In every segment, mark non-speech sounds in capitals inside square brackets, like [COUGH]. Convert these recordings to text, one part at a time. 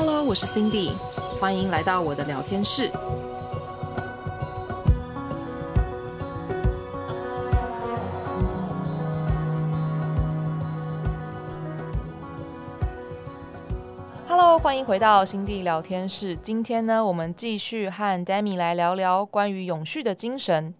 Hello，我是 Cindy，欢迎来到我的聊天室。Hello，欢迎回到 Cindy 聊天室。今天呢，我们继续和 Demi 来聊聊关于永续的精神。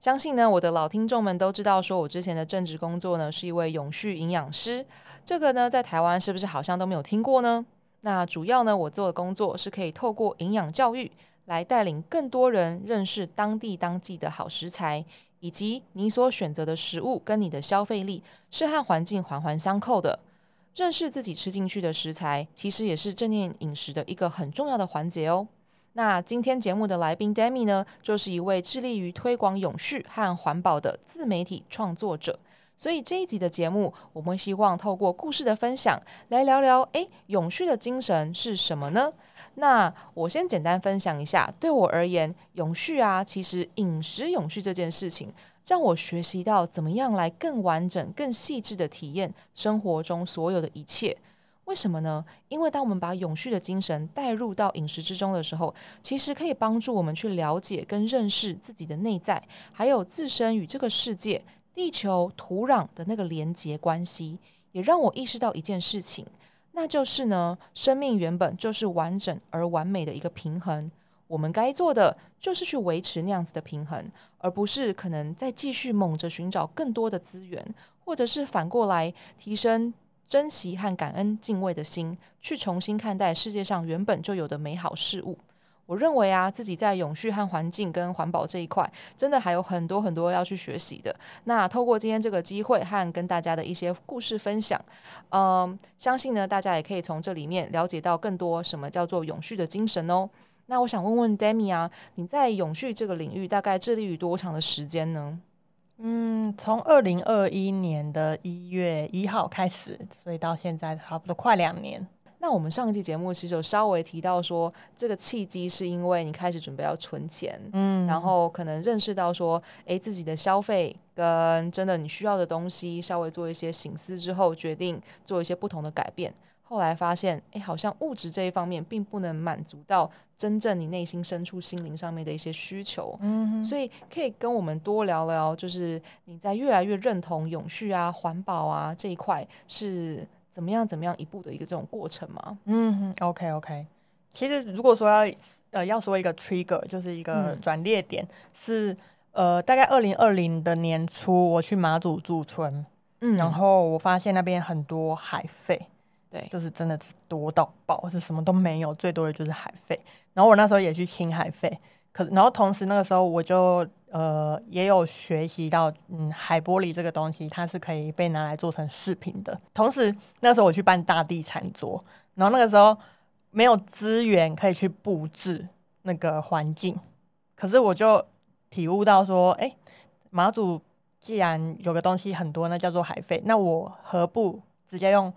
相信呢，我的老听众们都知道，说我之前的正职工作呢，是一位永续营养师。这个呢，在台湾是不是好像都没有听过呢？那主要呢，我做的工作是可以透过营养教育来带领更多人认识当地当季的好食材，以及你所选择的食物跟你的消费力是和环境环环相扣的。认识自己吃进去的食材，其实也是正念饮食的一个很重要的环节哦。那今天节目的来宾 Demi 呢，就是一位致力于推广永续和环保的自媒体创作者。所以这一集的节目，我们希望透过故事的分享来聊聊，诶，永续的精神是什么呢？那我先简单分享一下，对我而言，永续啊，其实饮食永续这件事情，让我学习到怎么样来更完整、更细致的体验生活中所有的一切。为什么呢？因为当我们把永续的精神带入到饮食之中的时候，其实可以帮助我们去了解跟认识自己的内在，还有自身与这个世界。地球土壤的那个连结关系，也让我意识到一件事情，那就是呢，生命原本就是完整而完美的一个平衡。我们该做的就是去维持那样子的平衡，而不是可能再继续猛着寻找更多的资源，或者是反过来提升珍惜和感恩敬畏的心，去重新看待世界上原本就有的美好事物。我认为啊，自己在永续和环境跟环保这一块，真的还有很多很多要去学习的。那透过今天这个机会和跟大家的一些故事分享，嗯，相信呢，大家也可以从这里面了解到更多什么叫做永续的精神哦。那我想问问 Demi 啊，你在永续这个领域大概致力于多长的时间呢？嗯，从二零二一年的一月一号开始，所以到现在差不多快两年。那我们上一期节目其实有稍微提到说，这个契机是因为你开始准备要存钱，嗯，然后可能认识到说，诶，自己的消费跟真的你需要的东西稍微做一些醒思之后，决定做一些不同的改变。后来发现，诶，好像物质这一方面并不能满足到真正你内心深处心灵上面的一些需求，嗯，所以可以跟我们多聊聊，就是你在越来越认同永续啊、环保啊这一块是。怎么样？怎么样一步的一个这种过程吗？嗯，OK OK。其实如果说要呃要说一个 trigger，就是一个转捩点，嗯、是呃大概二零二零的年初，我去马祖驻村，嗯，然后我发现那边很多海费，对，就是真的是多到爆，是什么都没有，最多的就是海费。然后我那时候也去清海废，可然后同时那个时候我就。呃，也有学习到，嗯，海玻璃这个东西，它是可以被拿来做成饰品的。同时，那时候我去办大地餐桌，然后那个时候没有资源可以去布置那个环境，可是我就体悟到说，哎、马祖既然有个东西很多，那叫做海费，那我何不直接用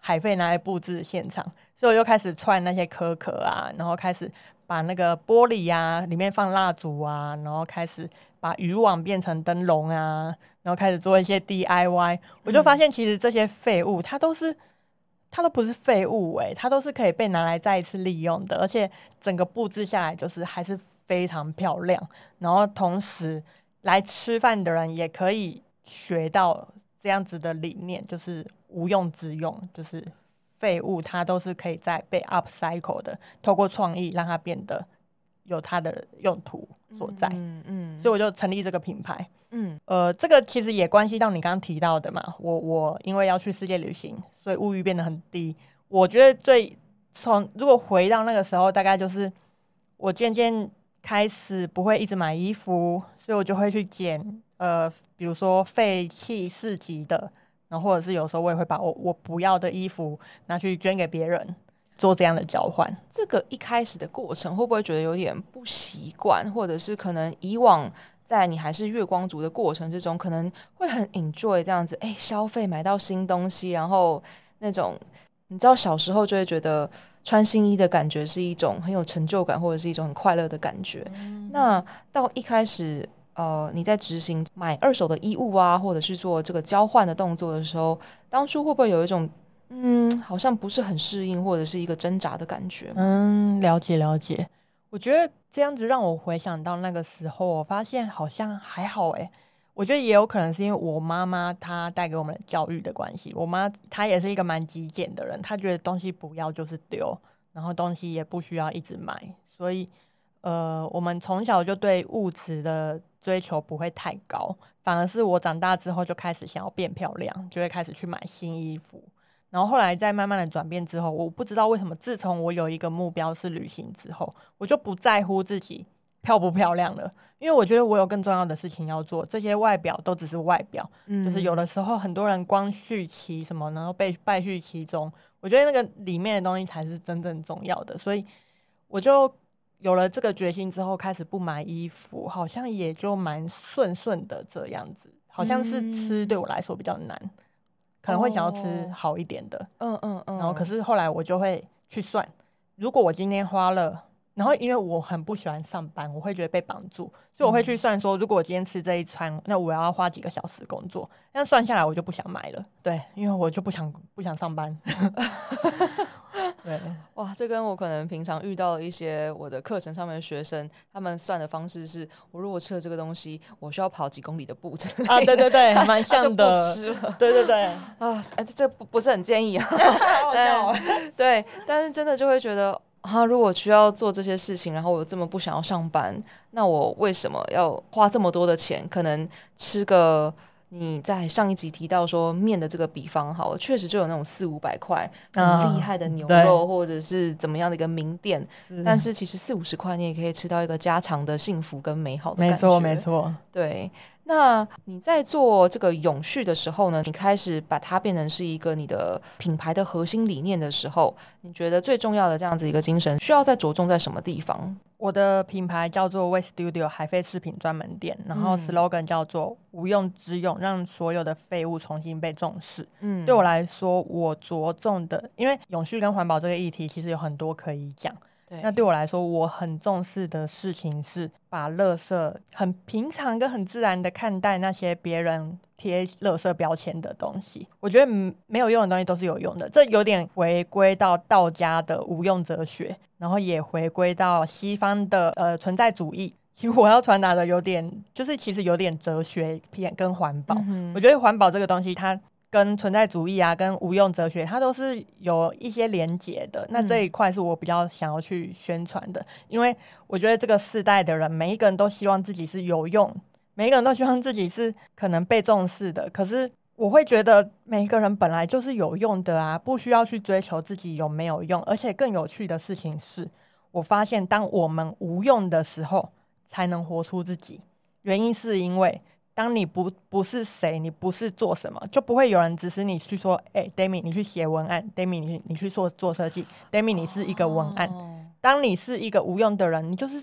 海费拿来布置现场？所以我就开始串那些壳壳啊，然后开始。把那个玻璃呀、啊，里面放蜡烛啊，然后开始把渔网变成灯笼啊，然后开始做一些 DIY，、嗯、我就发现其实这些废物它都是，它都不是废物诶、欸，它都是可以被拿来再一次利用的，而且整个布置下来就是还是非常漂亮，然后同时来吃饭的人也可以学到这样子的理念，就是无用之用，就是。废物它都是可以在被 upcycle 的，透过创意让它变得有它的用途所在。嗯嗯，所以我就成立这个品牌。嗯，呃，这个其实也关系到你刚刚提到的嘛。我我因为要去世界旅行，所以物欲变得很低。我觉得最从如果回到那个时候，大概就是我渐渐开始不会一直买衣服，所以我就会去捡呃，比如说废弃市集的。然后或者是有时候我也会把我我不要的衣服拿去捐给别人，做这样的交换。这个一开始的过程会不会觉得有点不习惯，或者是可能以往在你还是月光族的过程之中，可能会很 enjoy 这样子，哎，消费买到新东西，然后那种你知道小时候就会觉得穿新衣的感觉是一种很有成就感，或者是一种很快乐的感觉。嗯、那到一开始。呃，你在执行买二手的衣物啊，或者是做这个交换的动作的时候，当初会不会有一种嗯，好像不是很适应，或者是一个挣扎的感觉。嗯，了解了解。我觉得这样子让我回想到那个时候，我发现好像还好哎。我觉得也有可能是因为我妈妈她带给我们的教育的关系。我妈她也是一个蛮极简的人，她觉得东西不要就是丢，然后东西也不需要一直买，所以呃，我们从小就对物质的追求不会太高，反而是我长大之后就开始想要变漂亮，就会开始去买新衣服。然后后来在慢慢的转变之后，我不知道为什么，自从我有一个目标是旅行之后，我就不在乎自己漂不漂亮了。因为我觉得我有更重要的事情要做，这些外表都只是外表，嗯，就是有的时候很多人光续其什么，然后被败絮其中，我觉得那个里面的东西才是真正重要的，所以我就有了这个决心之后，开始不买衣服，好像也就蛮顺顺的这样子，好像是吃对我来说比较难，嗯，可能会想要吃好一点的，嗯嗯嗯，然后可是后来我就会去算，如果我今天花了。然后，因为我很不喜欢上班，我会觉得被绑住，所以我会去算说，如果我今天吃这一餐，那我要花几个小时工作，那算下来我就不想买了。对，因为我就不想不想上班。[LAUGHS] [LAUGHS] 对，哇，这跟我可能平常遇到的一些我的课程上面的学生，他们算的方式是，我如果吃了这个东西，我需要跑几公里的步子啊，对对对，蛮 [LAUGHS] 像的。吃了，对对对，[LAUGHS] 啊，哎，这不不是很建议啊。好笑。对，但是真的就会觉得。啊如果需要做这些事情，然后我这么不想要上班，那我为什么要花这么多的钱？可能吃个你在上一集提到说面的这个比方，好，确实就有那种四五百块很厉害的牛肉，或者是怎么样的一个名店，但是其实四五十块你也可以吃到一个家常的幸福跟美好的感觉。没错，没错，对。那你在做这个永续的时候呢，你开始把它变成是一个你的品牌的核心理念的时候，你觉得最重要的这样子一个精神需要再着重在什么地方？我的品牌叫做 Waste Studio 海飞饰品专门店，然后 slogan 叫做无用之用，让所有的废物重新被重视。嗯，对我来说，我着重的，因为永续跟环保这个议题其实有很多可以讲。对，那对我来说，我很重视的事情是把垃圾很平常跟很自然的看待那些别人贴垃圾标签的东西。我觉得没有用的东西都是有用的，这有点回归到道家的无用哲学，然后也回归到西方的呃存在主义。其实我要传达的有点，就是其实有点哲学偏跟环保。嗯、我觉得环保这个东西，它。跟存在主义啊，跟无用哲学，它都是有一些连结的。那这一块是我比较想要去宣传的，因为我觉得这个世代的人，每一个人都希望自己是有用，每一个人都希望自己是可能被重视的。可是我会觉得，每一个人本来就是有用的啊，不需要去追求自己有没有用。而且更有趣的事情是，我发现当我们无用的时候，才能活出自己。原因是因为。当你不不是谁，你不是做什么，就不会有人指使你去说，哎、欸 d a m i 你去写文案 d a m i 你你去做做设计 d a m i 你是一个文案。Oh. 当你是一个无用的人，你就是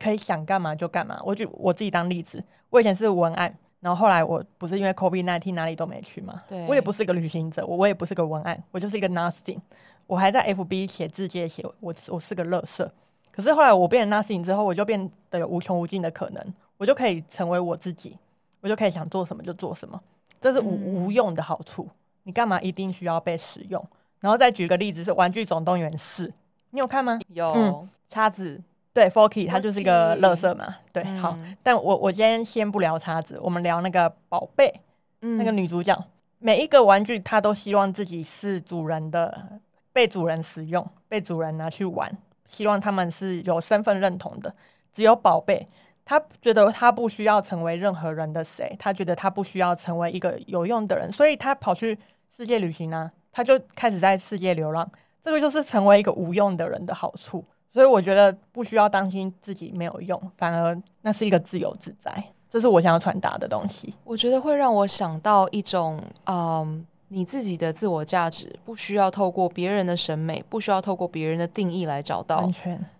可以想干嘛就干嘛。我就我自己当例子，我以前是文案，然后后来我不是因为 COVID-19 哪里都没去嘛，我也不是个旅行者，我我也不是个文案，我就是一个 nothing，我还在 FB 写字界写，我我是个乐色。可是后来我变成 nothing 之后，我就变得有无穷无尽的可能，我就可以成为我自己。我就可以想做什么就做什么，这是无、嗯、无用的好处。你干嘛一定需要被使用？然后再举个例子，是《玩具总动员四》，你有看吗？有、嗯、叉子，对，Forky，它就是一个乐色嘛。对，嗯、好。但我我今天先不聊叉子，我们聊那个宝贝，嗯、那个女主角。每一个玩具，她都希望自己是主人的，被主人使用，被主人拿去玩，希望他们是有身份认同的。只有宝贝。他觉得他不需要成为任何人的谁，他觉得他不需要成为一个有用的人，所以他跑去世界旅行、啊，他就开始在世界流浪。这个就是成为一个无用的人的好处。所以我觉得不需要担心自己没有用，反而那是一个自由自在。这是我想要传达的东西。我觉得会让我想到一种，嗯，你自己的自我价值不需要透过别人的审美，不需要透过别人的定义来找到。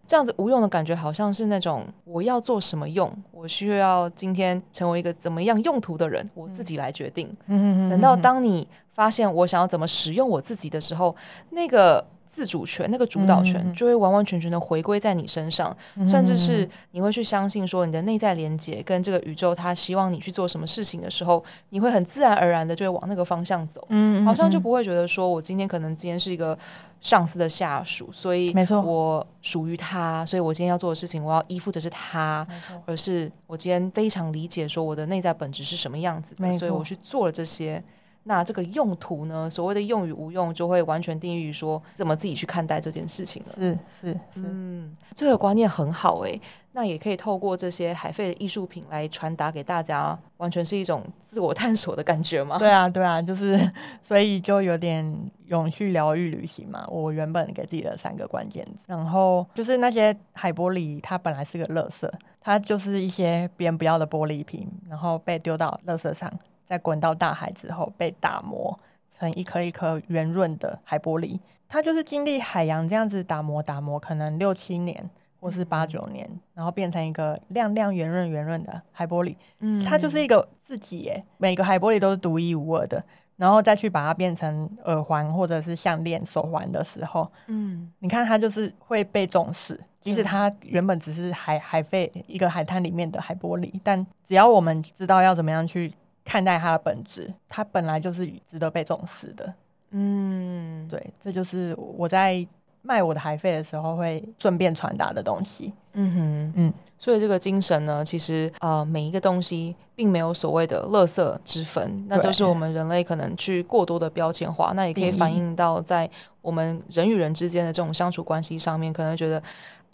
这样子无用的感觉，好像是那种我要做什么用，我需要今天成为一个怎么样用途的人，我自己来决定。嗯嗯嗯。等到当你发现我想要怎么使用我自己的时候，那个自主权，那个主导权就会完完全全的回归在你身上，嗯、甚至是你会去相信说你的内在连接跟这个宇宙，它希望你去做什么事情的时候，你会很自然而然的就会往那个方向走，嗯，好像就不会觉得说我今天可能今天是一个上司的下属，所以没错，我属于他，所以我今天要做的事情我要依附的是他，而是我今天非常理解说我的内在本质是什么样子的，所以我去做了这些。那这个用途呢？所谓的用与无用，就会完全定义于说怎么自己去看待这件事情了。是是是，嗯，这个观念很好诶。那也可以透过这些海废的艺术品来传达给大家，完全是一种自我探索的感觉吗？对啊，对啊，就是所以就有点永续疗愈旅行嘛。我原本给自己的三个关键字，然后就是那些海玻璃，它本来是个垃圾，它就是一些别人不要的玻璃瓶，然后被丢到垃圾上。在滚到大海之后，被打磨成一颗一颗圆润的海玻璃。它就是经历海洋这样子打磨打磨，可能六七年或是八九年，然后变成一个亮亮圆润圆润的海玻璃。嗯，它就是一个自己耶，每个海玻璃都是独一无二的。然后再去把它变成耳环或者是项链、手环的时候，嗯，你看它就是会被重视，即使它原本只是海海废一个海滩里面的海玻璃，但只要我们知道要怎么样去。看待它的本质，它本来就是值得被重视的。嗯，对，这就是我在卖我的海费的时候会顺便传达的东西。嗯哼，嗯，所以这个精神呢，其实呃，每一个东西并没有所谓的垃圾之分，那都是我们人类可能去过多的标签化，那也可以反映到在我们人与人之间的这种相处关系上面，可能觉得。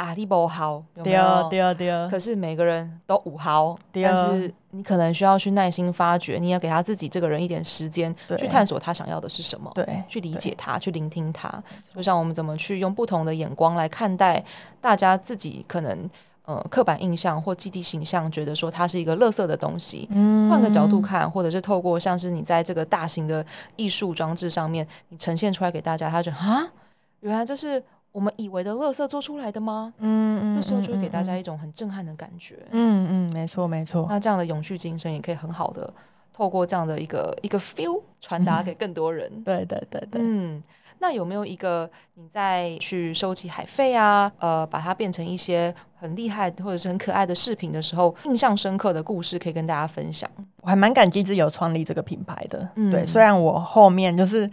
啊，你不好，有没有？对啊，对啊。可是每个人都五好，但是你可能需要去耐心发掘，你要给他自己这个人一点时间，去探索他想要的是什么，对，去理解他，去聆听他。就像我们怎么去用不同的眼光来看待大家自己可能呃刻板印象或既定形象，觉得说它是一个垃圾的东西。嗯，换个角度看，或者是透过像是你在这个大型的艺术装置上面，你呈现出来给大家，他觉得啊，原来这是。我们以为的垃圾做出来的吗？嗯嗯，这时候就会给大家一种很震撼的感觉。嗯嗯，没错没错。那这样的永续精神也可以很好的透过这样的一个一个 feel 传达给更多人。[LAUGHS] 嗯、对对对对。嗯，那有没有一个你在去收集海费啊，呃，把它变成一些很厉害或者是很可爱的饰品的时候，印象深刻的故事可以跟大家分享？我还蛮感激自己有创立这个品牌的。嗯，对，虽然我后面就是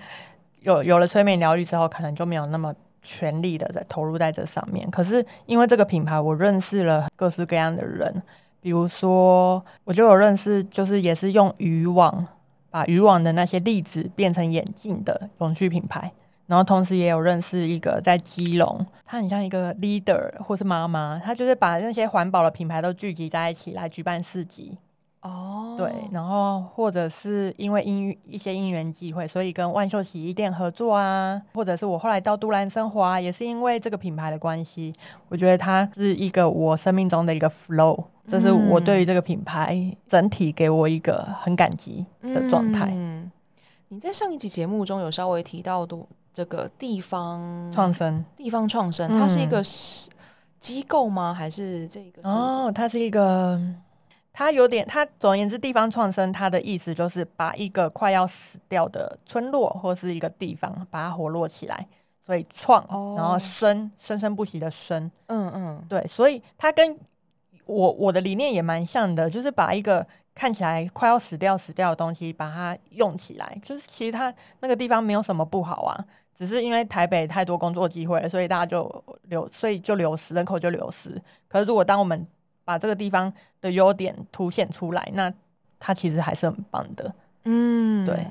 有有了催眠疗愈之后，可能就没有那么。全力的在投入在这上面，可是因为这个品牌，我认识了各式各样的人，比如说，我就有认识，就是也是用渔网把渔网的那些粒子变成眼镜的永续品牌，然后同时也有认识一个在基隆，他很像一个 [LAUGHS] leader 或是妈妈，他就是把那些环保的品牌都聚集在一起来举办市集。哦，oh. 对，然后或者是因为因一些因缘际会，所以跟万秀洗衣店合作啊，或者是我后来到都兰生活啊，也是因为这个品牌的关系，我觉得它是一个我生命中的一个 flow，这是我对于这个品牌整体给我一个很感激的状态。嗯，你在上一集节目中有稍微提到的这个地方创生，地方创生，它是一个机构吗？还是这个？哦，它是一个。它有点，它总而言之，地方创生，它的意思就是把一个快要死掉的村落或是一个地方，把它活络起来。所以创，然后生，生生不息的生。嗯嗯，对，所以它跟我我的理念也蛮像的，就是把一个看起来快要死掉死掉的东西，把它用起来。就是其实它那个地方没有什么不好啊，只是因为台北太多工作机会了，所以大家就流，所以就流失，人口就流失。可是如果当我们把这个地方的优点凸显出来，那它其实还是很棒的。嗯，对。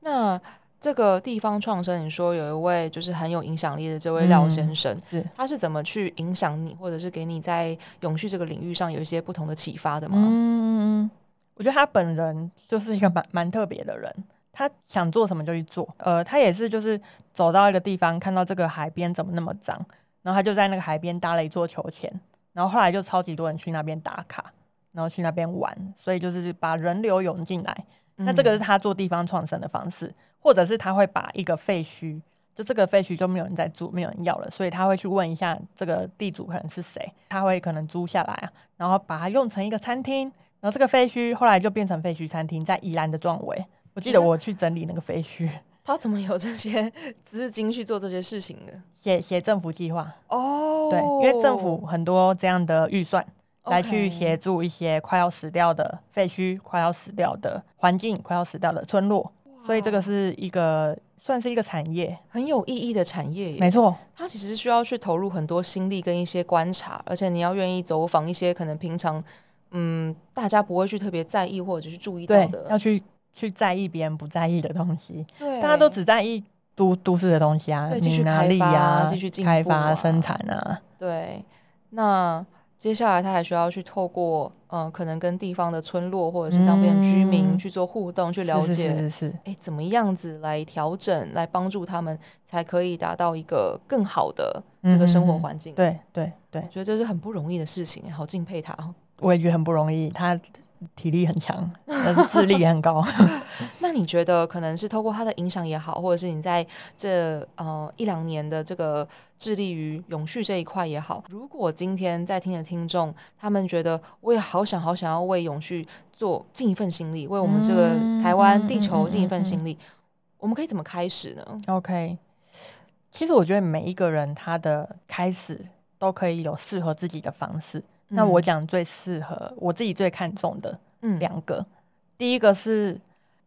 那这个地方创生，你说有一位就是很有影响力的这位廖先生，嗯、是他是怎么去影响你，或者是给你在永续这个领域上有一些不同的启发的吗？嗯，我觉得他本人就是一个蛮蛮特别的人，他想做什么就去做。呃，他也是就是走到一个地方，看到这个海边怎么那么脏，然后他就在那个海边搭了一座秋千。然后后来就超级多人去那边打卡，然后去那边玩，所以就是把人流涌进来。嗯、那这个是他做地方创生的方式，或者是他会把一个废墟，就这个废墟就没有人在住，没有人要了，所以他会去问一下这个地主可能是谁，他会可能租下来啊，然后把它用成一个餐厅。然后这个废墟后来就变成废墟餐厅，在宜兰的壮围。我记得我去整理那个废墟。[LAUGHS] 他怎么有这些资金去做这些事情的？写写政府计划哦，对，因为政府很多这样的预算来去协助一些快要死掉的废墟、快要死掉的环境、快要死掉的村落，所以这个是一个算是一个产业，很有意义的产业。没错，它其实需要去投入很多心力跟一些观察，而且你要愿意走访一些可能平常嗯大家不会去特别在意或者去注意到的，要去。去在意别人不在意的东西，对，大家都只在意都都市的东西啊，继续哪里啊，继续进开发生产啊。对，那接下来他还需要去透过，嗯、呃，可能跟地方的村落或者是当地的居民去做互动，嗯、去了解，是是是是，哎，怎么样子来调整，来帮助他们，才可以达到一个更好的这个生活环境。嗯、对对对，我觉得这是很不容易的事情，好敬佩他。我也觉得很不容易，他。体力很强，智力也很高。[LAUGHS] 那你觉得可能是透过他的影响也好，或者是你在这呃一两年的这个致力于永续这一块也好，如果今天在听的听众，他们觉得我也好想好想要为永续做尽一份心力，为我们这个台湾地球尽一份心力，我们可以怎么开始呢？OK，其实我觉得每一个人他的开始都可以有适合自己的方式。那我讲最适合我自己最看重的两个，嗯、第一个是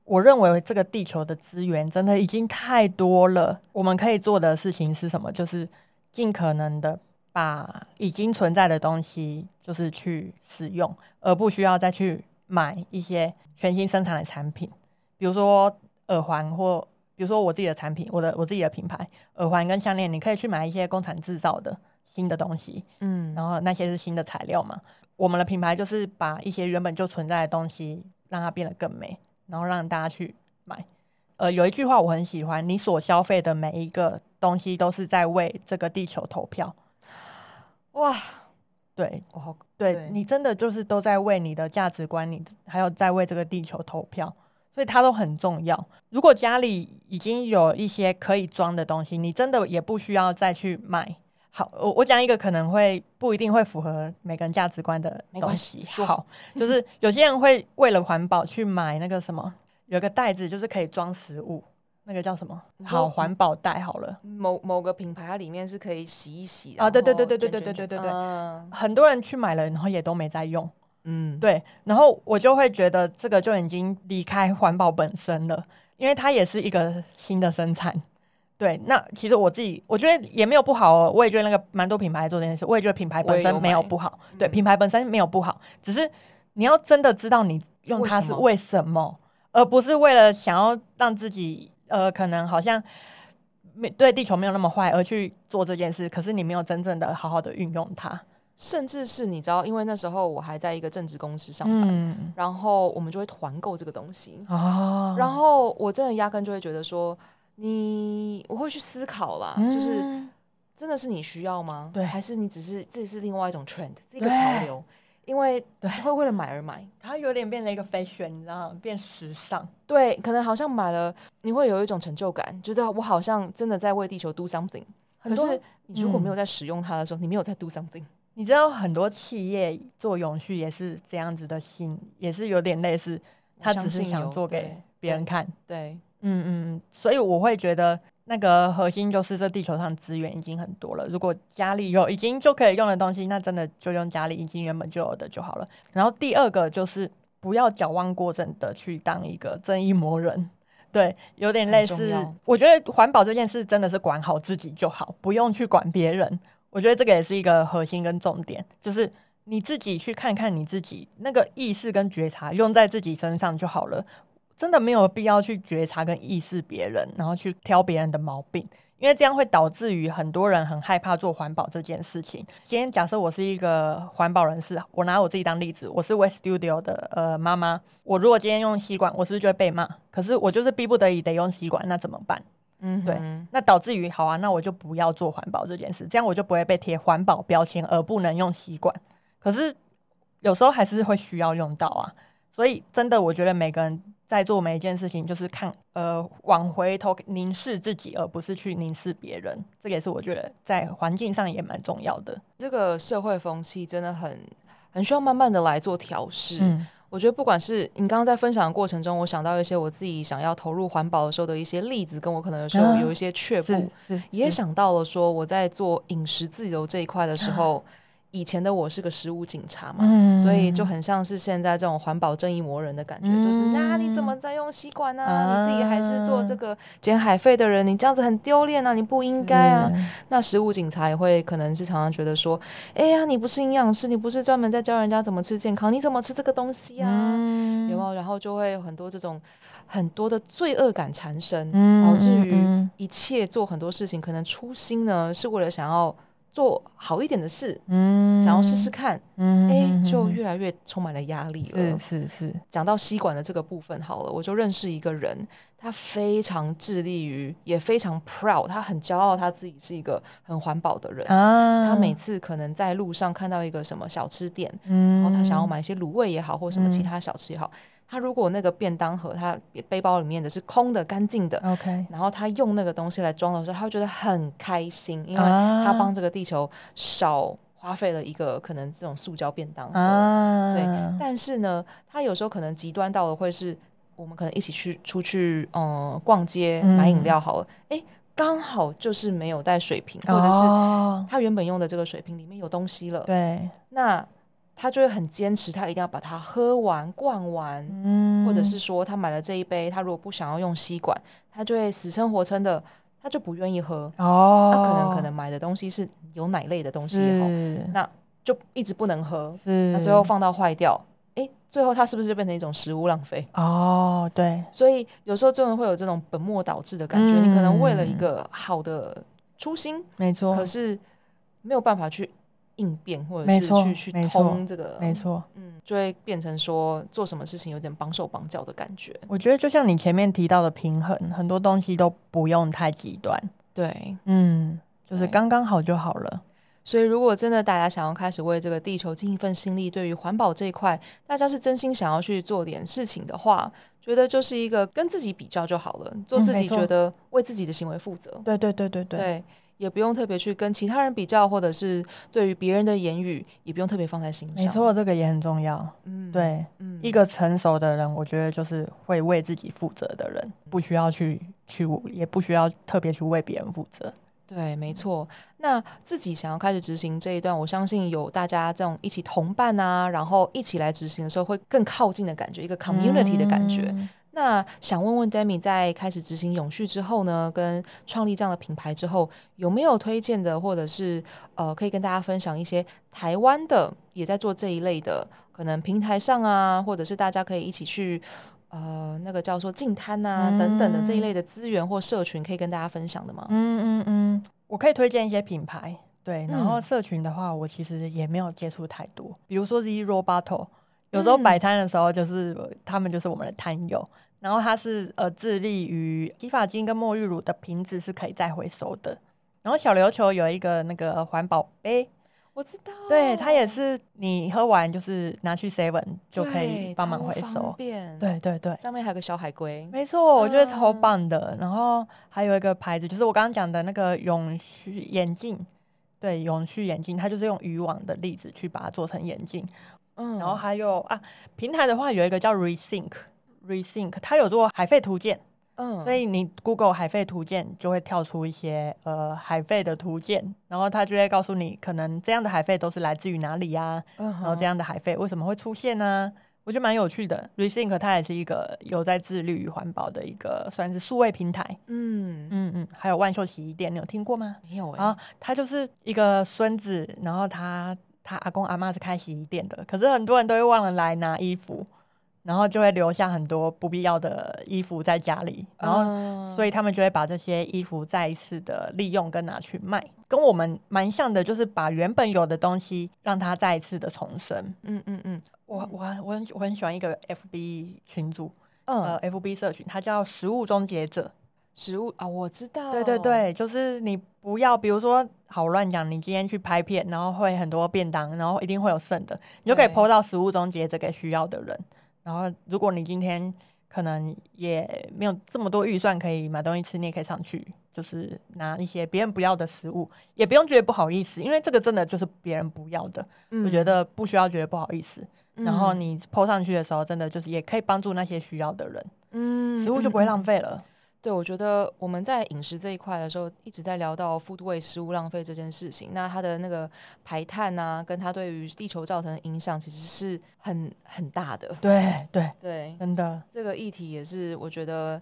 我认为这个地球的资源真的已经太多了，我们可以做的事情是什么？就是尽可能的把已经存在的东西就是去使用，而不需要再去买一些全新生产的产品，比如说耳环或比如说我自己的产品，我的我自己的品牌耳环跟项链，你可以去买一些工厂制造的。新的东西，嗯，然后那些是新的材料嘛。我们的品牌就是把一些原本就存在的东西，让它变得更美，然后让大家去买。呃，有一句话我很喜欢：你所消费的每一个东西，都是在为这个地球投票。哇，对，哦，对，对你真的就是都在为你的价值观，你还有在为这个地球投票，所以它都很重要。如果家里已经有一些可以装的东西，你真的也不需要再去买。好，我我讲一个可能会不一定会符合每个人价值观的东西。[LAUGHS] 好，就是有些人会为了环保去买那个什么，有个袋子就是可以装食物，那个叫什么？好，环保袋好了。某某个品牌它里面是可以洗一洗啊，对对对对对对对对对对。很多人去买了，然后也都没在用。嗯，对。然后我就会觉得这个就已经离开环保本身了，因为它也是一个新的生产。对，那其实我自己我觉得也没有不好哦，我也觉得那个蛮多品牌做这件事，我也觉得品牌本身没有不好，对，品牌本身没有不好，只是你要真的知道你用它是为什么，而不是为了想要让自己呃可能好像没对地球没有那么坏而去做这件事，可是你没有真正的好好的运用它，甚至是你知道，因为那时候我还在一个正职公司上班，嗯、然后我们就会团购这个东西哦，然后我真的压根就会觉得说。你我会去思考啦，嗯、就是真的是你需要吗？对，还是你只是这是另外一种 trend，是一个潮流？因为对，会为了买而买，它有点变成一个 fashion，你知道吗？变时尚。对，可能好像买了，你会有一种成就感，觉得我好像真的在为地球 do something。很多，可是你如果没有在使用它的时候，嗯、你没有在 do something。你知道很多企业做永续也是这样子的心，也是有点类似，他只是想做给别人看。对。对嗯嗯，所以我会觉得那个核心就是这地球上资源已经很多了，如果家里有已经就可以用的东西，那真的就用家里已经原本就有的就好了。然后第二个就是不要矫枉过正的去当一个正义魔人，对，有点类似。我觉得环保这件事真的是管好自己就好，不用去管别人。我觉得这个也是一个核心跟重点，就是你自己去看看你自己那个意识跟觉察用在自己身上就好了。真的没有必要去觉察跟意识别人，然后去挑别人的毛病，因为这样会导致于很多人很害怕做环保这件事情。今天假设我是一个环保人士，我拿我自己当例子，我是 West Studio 的呃妈妈，我如果今天用吸管，我是不是就会被骂？可是我就是逼不得已得用吸管，那怎么办？嗯，对，那导致于好啊，那我就不要做环保这件事，这样我就不会被贴环保标签而不能用吸管。可是有时候还是会需要用到啊，所以真的我觉得每个人。在做每一件事情，就是看呃往回头凝视自己，而不是去凝视别人。这个也是我觉得在环境上也蛮重要的。这个社会风气真的很很需要慢慢的来做调试。嗯、我觉得不管是你刚刚在分享的过程中，我想到一些我自己想要投入环保的时候的一些例子，跟我可能有时候有一些却步，也想到了说我在做饮食自由这一块的时候。以前的我是个食物警察嘛，嗯、所以就很像是现在这种环保正义魔人的感觉，嗯、就是那你怎么在用吸管呢？啊？啊、你自己还是做这个捡海费的人，你这样子很丢脸啊！你不应该啊！那食物警察也会可能是常常觉得说，哎呀，你不是营养师，你不是专门在教人家怎么吃健康，你怎么吃这个东西啊？嗯、有没有？然后就会有很多这种很多的罪恶感缠身，嗯、导致于一切做很多事情，可能初心呢是为了想要。做好一点的事，嗯，想要试试看，嗯，哎、欸，就越来越充满了压力了。是是是。讲到吸管的这个部分，好了，我就认识一个人，他非常致力于，也非常 proud，他很骄傲他自己是一个很环保的人。啊，他每次可能在路上看到一个什么小吃店，嗯，然后他想要买一些卤味也好，或什么其他小吃也好。嗯他如果那个便当盒，他背包里面的是空的、干净的，OK，然后他用那个东西来装的时候，他会觉得很开心，因为他帮这个地球少花费了一个可能这种塑胶便当盒，啊、对。但是呢，他有时候可能极端到的会是，我们可能一起去出去，嗯，逛街买饮料好了，哎、嗯，刚好就是没有带水瓶，或者是他原本用的这个水瓶里面有东西了，对，那。他就会很坚持，他一定要把它喝完、灌完，嗯，或者是说他买了这一杯，他如果不想要用吸管，他就会死撑活撑的，他就不愿意喝。哦，他可能可能买的东西是有奶类的东西也好，那就一直不能喝，是那最后放到坏掉，哎，最后它是不是就变成一种食物浪费？哦，对，所以有时候真的会有这种本末倒置的感觉，嗯，你可能为了一个好的初心，没错，可是没有办法去。应变或者是去去通这个，没错，嗯，就会变成说做什么事情有点绑手绑脚的感觉。我觉得就像你前面提到的平衡，很多东西都不用太极端，对，嗯，就是刚刚好就好了。所以如果真的大家想要开始为这个地球尽一份心力，对于环保这一块，大家是真心想要去做点事情的话，觉得就是一个跟自己比较就好了，做自己觉得为自己的行为负责。嗯、对对对对对。对也不用特别去跟其他人比较，或者是对于别人的言语，也不用特别放在心上。没错，这个也很重要。嗯，对，嗯，一个成熟的人，我觉得就是会为自己负责的人，不需要去去，也不需要特别去为别人负责。对，没错。那自己想要开始执行这一段，我相信有大家这种一起同伴啊，然后一起来执行的时候，会更靠近的感觉，一个 community 的感觉。嗯那想问问 Demi，在开始执行永续之后呢，跟创立这样的品牌之后，有没有推荐的，或者是呃，可以跟大家分享一些台湾的也在做这一类的，可能平台上啊，或者是大家可以一起去呃，那个叫做净滩啊、嗯、等等的这一类的资源或社群，可以跟大家分享的吗？嗯嗯嗯，我可以推荐一些品牌，对，然后社群的话，我其实也没有接触太多，比如说 Zero Bottle。有时候摆摊的时候，就是、嗯、他们就是我们的摊友，然后他是呃致力于洗发精跟沐浴乳的瓶子是可以再回收的。然后小琉球有一个那个环保杯，我知道，对，它也是你喝完就是拿去 Seven 就可以帮忙回收，对对对，上面还有个小海龟，没错，我觉得超棒的。嗯、然后还有一个牌子，就是我刚刚讲的那个永续眼镜，对，永续眼镜，它就是用渔网的粒子去把它做成眼镜。嗯，然后还有啊，平台的话有一个叫 Rethink，Rethink，它有做海废图鉴，嗯，所以你 Google 海废图鉴就会跳出一些呃海废的图鉴，然后它就会告诉你可能这样的海废都是来自于哪里呀、啊，嗯、然后这样的海废为什么会出现呢？我觉得蛮有趣的。Rethink 它也是一个有在致力于环保的一个算是数位平台，嗯嗯嗯，还有万秀洗衣店，你有听过吗？没有、欸，啊，他就是一个孙子，然后他。他阿公阿妈是开洗衣店的，可是很多人都会忘了来拿衣服，然后就会留下很多不必要的衣服在家里，然后所以他们就会把这些衣服再一次的利用跟拿去卖，跟我们蛮像的，就是把原本有的东西让它再一次的重生。嗯嗯嗯，我我我很我很喜欢一个 FB 群组，嗯、呃，FB 社群，它叫食物终结者。食物啊，我知道。对对对，就是你不要，比如说，好乱讲，你今天去拍片，然后会很多便当，然后一定会有剩的，你就可以 po 到食物终结者给需要的人。然后，如果你今天可能也没有这么多预算可以买东西吃，你也可以上去就是拿一些别人不要的食物，也不用觉得不好意思，因为这个真的就是别人不要的，嗯、我觉得不需要觉得不好意思。嗯、然后你 po 上去的时候，真的就是也可以帮助那些需要的人，嗯，食物就不会浪费了。对，我觉得我们在饮食这一块的时候，一直在聊到 food waste 食物浪费这件事情。那它的那个排碳啊，跟它对于地球造成的影响，其实是很很大的。对对对，真的，这个议题也是我觉得，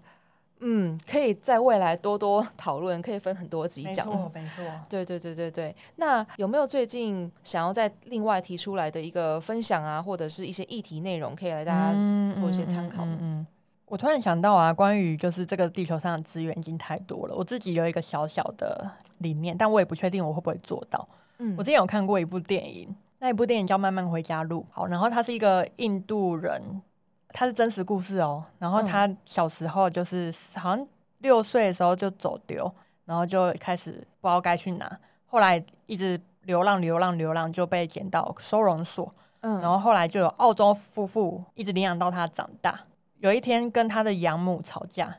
嗯，可以在未来多多 [LAUGHS] 讨论，可以分很多集讲。没错，没错。对对对对对。那有没有最近想要再另外提出来的一个分享啊，或者是一些议题内容，可以来大家做一些参考？嗯。嗯嗯嗯我突然想到啊，关于就是这个地球上的资源已经太多了，我自己有一个小小的理念，但我也不确定我会不会做到。嗯，我之前有看过一部电影，那一部电影叫《慢慢回家路》。好，然后他是一个印度人，他是真实故事哦。然后他小时候就是好像六岁的时候就走丢，然后就开始不知道该去哪，后来一直流浪流浪流浪就被捡到收容所。嗯，然后后来就有澳洲夫妇一直领养到他长大。有一天跟他的养母吵架，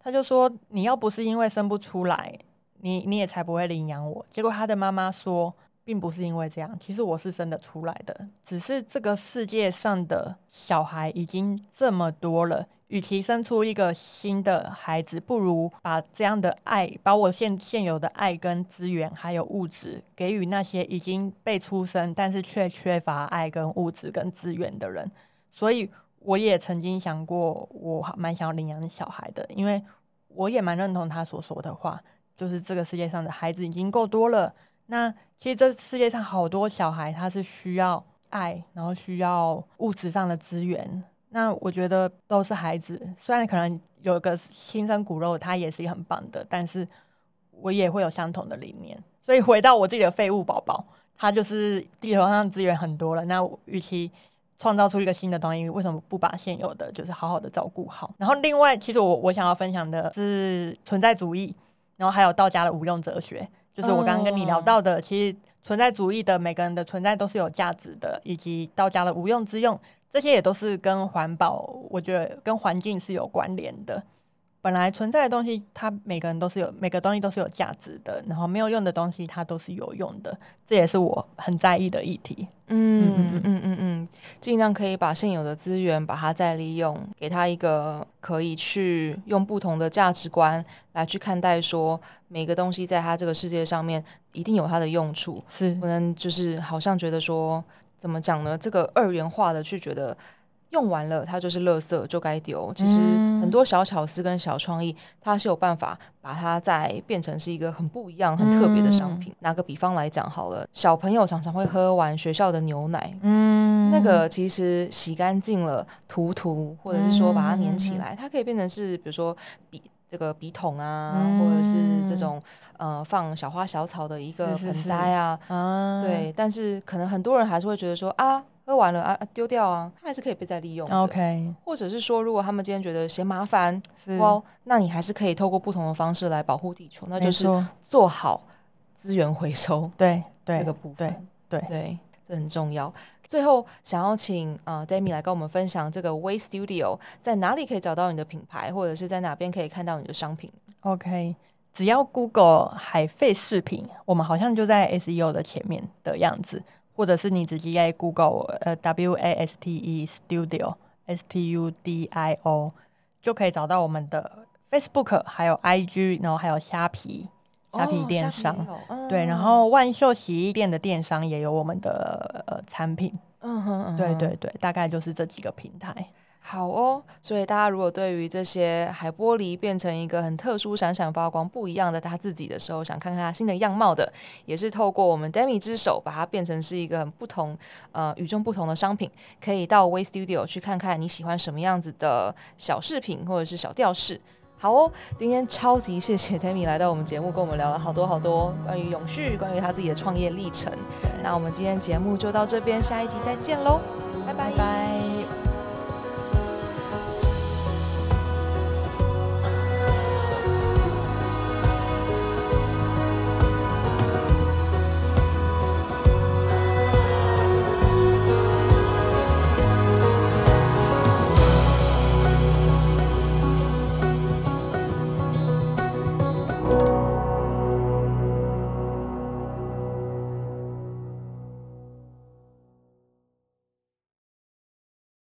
他就说：“你要不是因为生不出来，你你也才不会领养我。”结果他的妈妈说：“并不是因为这样，其实我是生得出来的，只是这个世界上的小孩已经这么多了，与其生出一个新的孩子，不如把这样的爱，把我现现有的爱跟资源还有物质给予那些已经被出生但是却缺乏爱跟物质跟资源的人。”所以。我也曾经想过，我蛮想要领养小孩的，因为我也蛮认同他所说的话，就是这个世界上的孩子已经够多了。那其实这世界上好多小孩，他是需要爱，然后需要物质上的资源。那我觉得都是孩子，虽然可能有个亲生骨肉，他也是很棒的，但是我也会有相同的理念。所以回到我自己的废物宝宝，他就是地球上资源很多了。那与其创造出一个新的东西，为什么不把现有的就是好好的照顾好？然后另外，其实我我想要分享的是存在主义，然后还有道家的无用哲学，就是我刚刚跟你聊到的，其实存在主义的每个人的存在都是有价值的，以及道家的无用之用，这些也都是跟环保，我觉得跟环境是有关联的。本来存在的东西，它每个人都是有，每个东西都是有价值的。然后没有用的东西，它都是有用的。这也是我很在意的议题。嗯嗯嗯嗯嗯，尽量可以把现有的资源把它再利用，给它一个可以去用不同的价值观来去看待，说每个东西在它这个世界上面一定有它的用处，是不能就是好像觉得说怎么讲呢？这个二元化的去觉得。用完了，它就是垃圾，就该丢。其实很多小巧思跟小创意，它是有办法把它再变成是一个很不一样、很特别的商品。嗯、拿个比方来讲好了，小朋友常常会喝完学校的牛奶，嗯，那个其实洗干净了，涂涂，或者是说把它粘起来，嗯、它可以变成是比如说笔这个笔筒啊，嗯、或者是这种呃放小花小草的一个盆栽啊，是是是啊对。但是可能很多人还是会觉得说啊。喝完了啊，丢掉啊，它还是可以被再利用。OK，或者是说，如果他们今天觉得嫌麻烦，哦，那你还是可以透过不同的方式来保护地球，那就是做好资源回收。对对，[LAUGHS] 这个部分，对对对，这很重要。最后，想要请啊 Demi 来跟我们分享这个 Waste Studio 在哪里可以找到你的品牌，或者是在哪边可以看到你的商品？OK，只要 Google 海废饰品，我们好像就在 SEO 的前面的样子。或者是你直接在 Google 呃 W A S T E Studio S T U D I O 就可以找到我们的 Facebook，还有 IG，然后还有虾皮虾皮电商，哦、对，然后万秀洗衣店的电商也有我们的呃产品，嗯哼，嗯哼，对对对，大概就是这几个平台。好哦，所以大家如果对于这些海玻璃变成一个很特殊、闪闪发光、不一样的他自己的时候，想看看它新的样貌的，也是透过我们 Demi 之手把它变成是一个很不同、呃与众不同的商品，可以到 We Studio 去看看你喜欢什么样子的小饰品或者是小吊饰。好哦，今天超级谢谢 Demi 来到我们节目，跟我们聊了好多好多关于永续、关于他自己的创业历程。那我们今天节目就到这边，下一集再见喽，拜。拜拜。